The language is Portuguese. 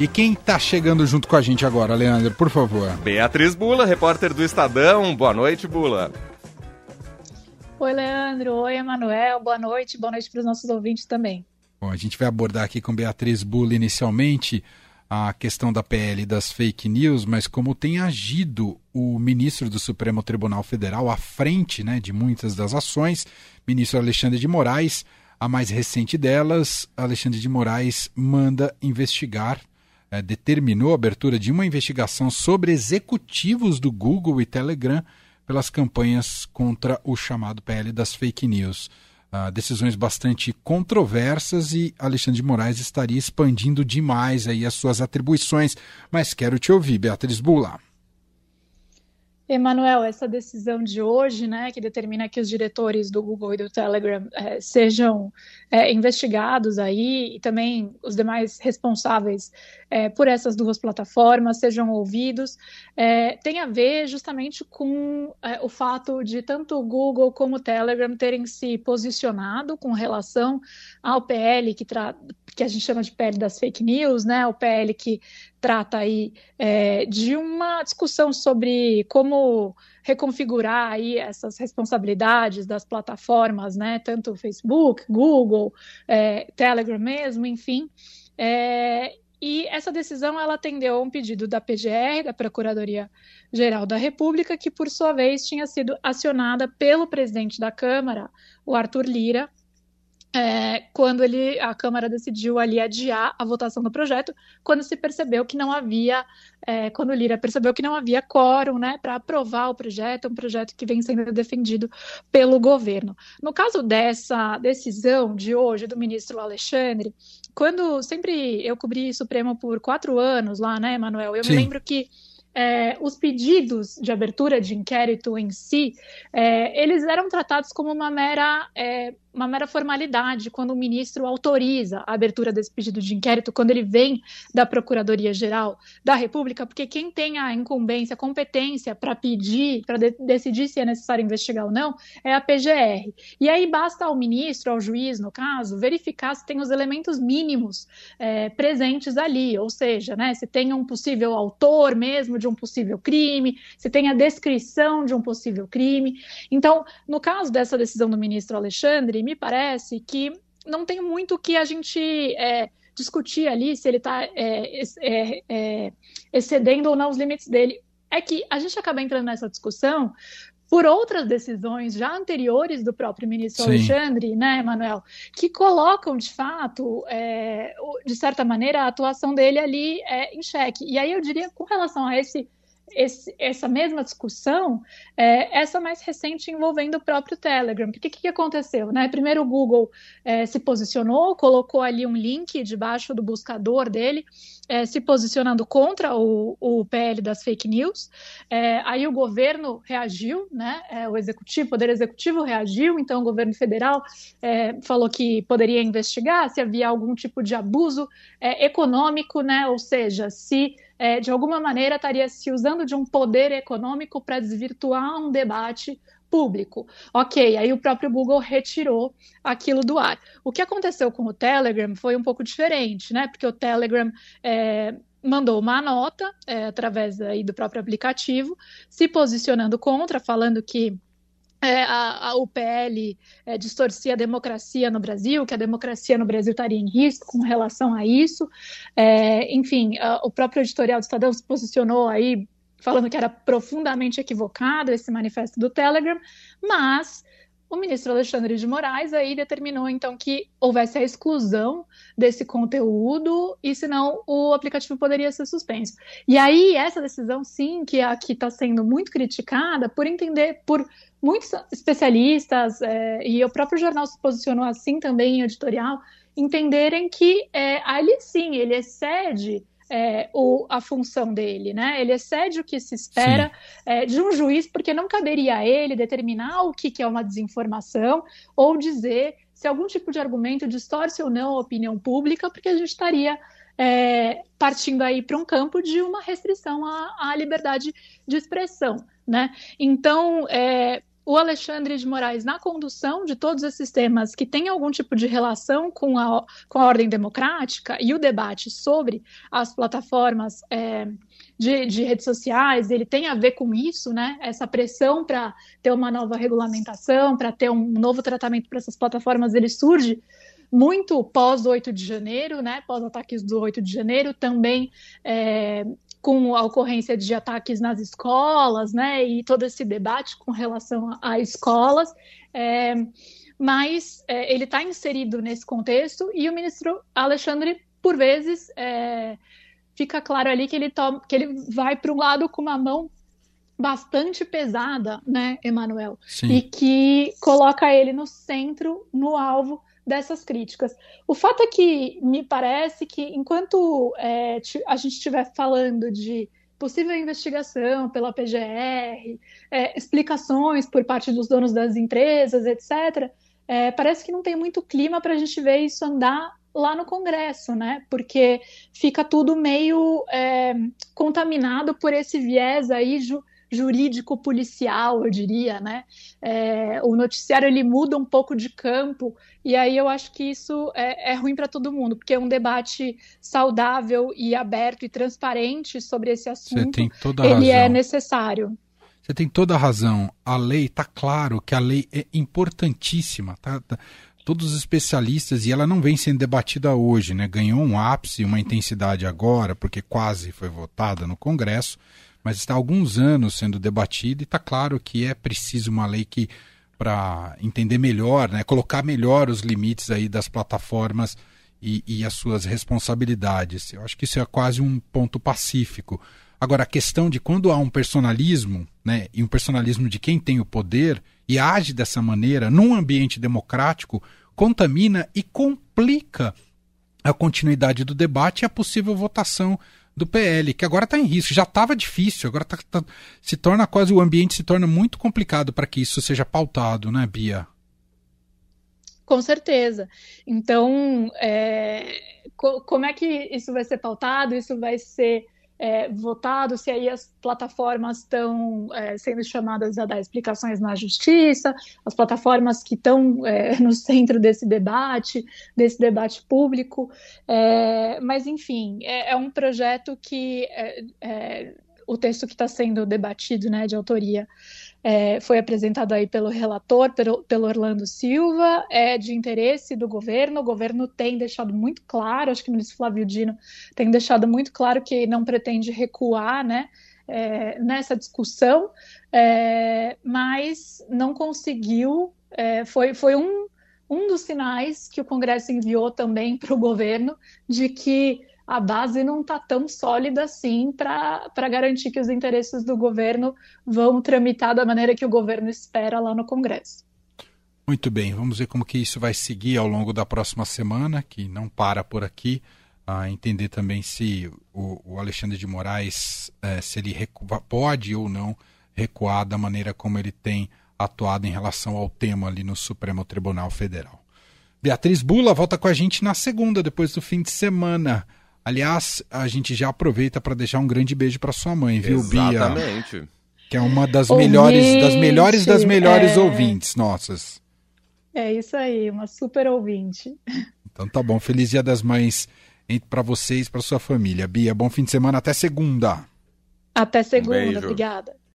E quem está chegando junto com a gente agora, Leandro, por favor? Beatriz Bula, repórter do Estadão. Boa noite, Bula. Oi, Leandro. Oi, Emanuel. Boa noite. Boa noite para os nossos ouvintes também. Bom, a gente vai abordar aqui com Beatriz Bula inicialmente a questão da PL das fake news, mas como tem agido o ministro do Supremo Tribunal Federal à frente né, de muitas das ações, ministro Alexandre de Moraes, a mais recente delas, Alexandre de Moraes manda investigar é, determinou a abertura de uma investigação sobre executivos do Google e Telegram pelas campanhas contra o chamado PL das fake news. Uh, decisões bastante controversas e Alexandre de Moraes estaria expandindo demais aí as suas atribuições. Mas quero te ouvir, Beatriz Bula. Emanuel, essa decisão de hoje, né, que determina que os diretores do Google e do Telegram é, sejam é, investigados aí e também os demais responsáveis é, por essas duas plataformas sejam ouvidos, tem a ver justamente com o fato de tanto o Google como o Telegram terem se posicionado com relação ao PL que, que a gente chama de PL das fake news, né, o PL que trata aí é, de uma discussão sobre como reconfigurar aí essas responsabilidades das plataformas, né, tanto Facebook, Google, é, Telegram mesmo, enfim. É, e essa decisão ela atendeu a um pedido da PGR, da Procuradoria Geral da República, que por sua vez tinha sido acionada pelo presidente da Câmara, o Arthur Lira, é, quando ele, a Câmara decidiu ali adiar a votação do projeto, quando se percebeu que não havia, é, quando o Lira percebeu que não havia quórum né, para aprovar o projeto, um projeto que vem sendo defendido pelo governo. No caso dessa decisão de hoje do ministro Alexandre, quando sempre eu cobri Supremo por quatro anos lá, né, Manuel, eu Sim. me lembro que é, os pedidos de abertura de inquérito em si, é, eles eram tratados como uma mera é, uma mera formalidade quando o ministro autoriza a abertura desse pedido de inquérito, quando ele vem da Procuradoria-Geral da República, porque quem tem a incumbência, a competência para pedir, para de decidir se é necessário investigar ou não, é a PGR. E aí basta ao ministro, ao juiz, no caso, verificar se tem os elementos mínimos é, presentes ali, ou seja, né, se tem um possível autor mesmo de um possível crime, se tem a descrição de um possível crime. Então, no caso dessa decisão do ministro Alexandre, me parece que não tem muito o que a gente é, discutir ali se ele está é, é, é, excedendo ou não os limites dele. É que a gente acaba entrando nessa discussão por outras decisões já anteriores do próprio ministro Sim. Alexandre, né, Manuel, que colocam de fato, é, de certa maneira, a atuação dele ali é, em xeque. E aí eu diria, com relação a esse esse, essa mesma discussão, é, essa mais recente envolvendo o próprio Telegram. O que, que, aconteceu? Né? Primeiro o Google é, se posicionou, colocou ali um link debaixo do buscador dele, é, se posicionando contra o, o, PL das fake news. É, aí o governo reagiu, né? É, o executivo, o poder executivo reagiu, então o governo federal é, falou que poderia investigar se havia algum tipo de abuso econômico, né? Ou seja, se é, de alguma maneira estaria se usando de um poder econômico para desvirtuar um debate público. Ok, aí o próprio Google retirou aquilo do ar. O que aconteceu com o Telegram foi um pouco diferente, né? Porque o Telegram é, mandou uma nota é, através aí do próprio aplicativo, se posicionando contra, falando que é, a, a, o PL é, distorcia a democracia no Brasil, que a democracia no Brasil estaria em risco com relação a isso. É, enfim, a, o próprio editorial do Estadão se posicionou aí falando que era profundamente equivocado esse manifesto do Telegram, mas o ministro Alexandre de Moraes aí determinou então que houvesse a exclusão desse conteúdo e senão o aplicativo poderia ser suspenso. E aí essa decisão sim que aqui está sendo muito criticada por entender por muitos especialistas, é, e o próprio jornal se posicionou assim também em editorial, entenderem que é, ali sim ele excede é, o, a função dele, né? Ele excede o que se espera é, de um juiz, porque não caberia a ele determinar o que, que é uma desinformação ou dizer se algum tipo de argumento distorce ou não a opinião pública, porque a gente estaria é, partindo aí para um campo de uma restrição à, à liberdade de expressão, né? Então, é, o Alexandre de Moraes, na condução de todos esses temas que têm algum tipo de relação com a, com a ordem democrática e o debate sobre as plataformas é, de, de, redes sociais, ele tem a ver com isso, né? Essa pressão para ter uma nova regulamentação, para ter um novo tratamento para essas plataformas, ele surge muito pós 8 de janeiro, né? Pós ataques do 8 de janeiro, também é, com a ocorrência de ataques nas escolas, né, e todo esse debate com relação a, escolas, é, mas é, ele está inserido nesse contexto e o ministro Alexandre, por vezes, é, fica claro ali que ele, toma, que ele vai para um lado com uma mão bastante pesada, né, Emanuel, e que coloca ele no centro, no alvo dessas críticas. O fato é que me parece que enquanto é, a gente estiver falando de possível investigação pela PGR, é, explicações por parte dos donos das empresas, etc., é, parece que não tem muito clima para a gente ver isso andar lá no Congresso, né? Porque fica tudo meio é, contaminado por esse viés aí ju jurídico policial, eu diria, né? É, o noticiário ele muda um pouco de campo e aí eu acho que isso é, é ruim para todo mundo, porque é um debate saudável e aberto e transparente sobre esse assunto. ele é necessário. Você tem toda a razão. A lei está claro que a lei é importantíssima, tá? tá? Todos os especialistas e ela não vem sendo debatida hoje, né? Ganhou um ápice, uma intensidade agora, porque quase foi votada no Congresso mas está há alguns anos sendo debatido e está claro que é preciso uma lei que para entender melhor, né, colocar melhor os limites aí das plataformas e, e, as suas responsabilidades. Eu acho que isso é quase um ponto pacífico. Agora, a questão de quando há um personalismo, né, e um personalismo de quem tem o poder e age dessa maneira num ambiente democrático, contamina e complica a continuidade do debate e a possível votação do PL, que agora está em risco. Já estava difícil, agora tá, tá, se torna quase o ambiente se torna muito complicado para que isso seja pautado, né, Bia? Com certeza. Então, é, co como é que isso vai ser pautado? Isso vai ser é, votado, se aí as plataformas estão é, sendo chamadas a dar explicações na justiça, as plataformas que estão é, no centro desse debate, desse debate público. É, mas, enfim, é, é, um projeto que é, o texto que está sendo debatido, né, de autoria é, foi apresentado aí pelo relator, pelo, pelo, Orlando Silva, é de interesse do governo. O governo tem deixado muito claro, acho que o ministro Flávio Dino tem deixado muito claro que não pretende recuar, né? É, nessa discussão, é, mas não conseguiu. É, foi, foi um, um dos sinais que o Congresso enviou também para o governo de que a base não está tão sólida assim para garantir que os interesses do governo vão tramitar da maneira que o governo espera lá no Congresso. Muito bem, vamos ver como que isso vai seguir ao longo da próxima semana, que não para por aqui. A entender também se o, o Alexandre de Moraes, é, se ele recua, pode ou não recuar da maneira como ele tem atuado em relação ao tema ali no Supremo Tribunal Federal. Beatriz Bula volta com a gente na segunda, depois do fim de semana. Aliás, a gente já aproveita para deixar um grande beijo para sua mãe, viu, Exatamente. Bia? Exatamente. Que é uma das melhores, das melhores das melhores é... ouvintes nossas. É isso aí, uma super ouvinte. Então tá bom, feliz Dia das Mães para vocês, para sua família. Bia, bom fim de semana, até segunda. Até segunda, um obrigada.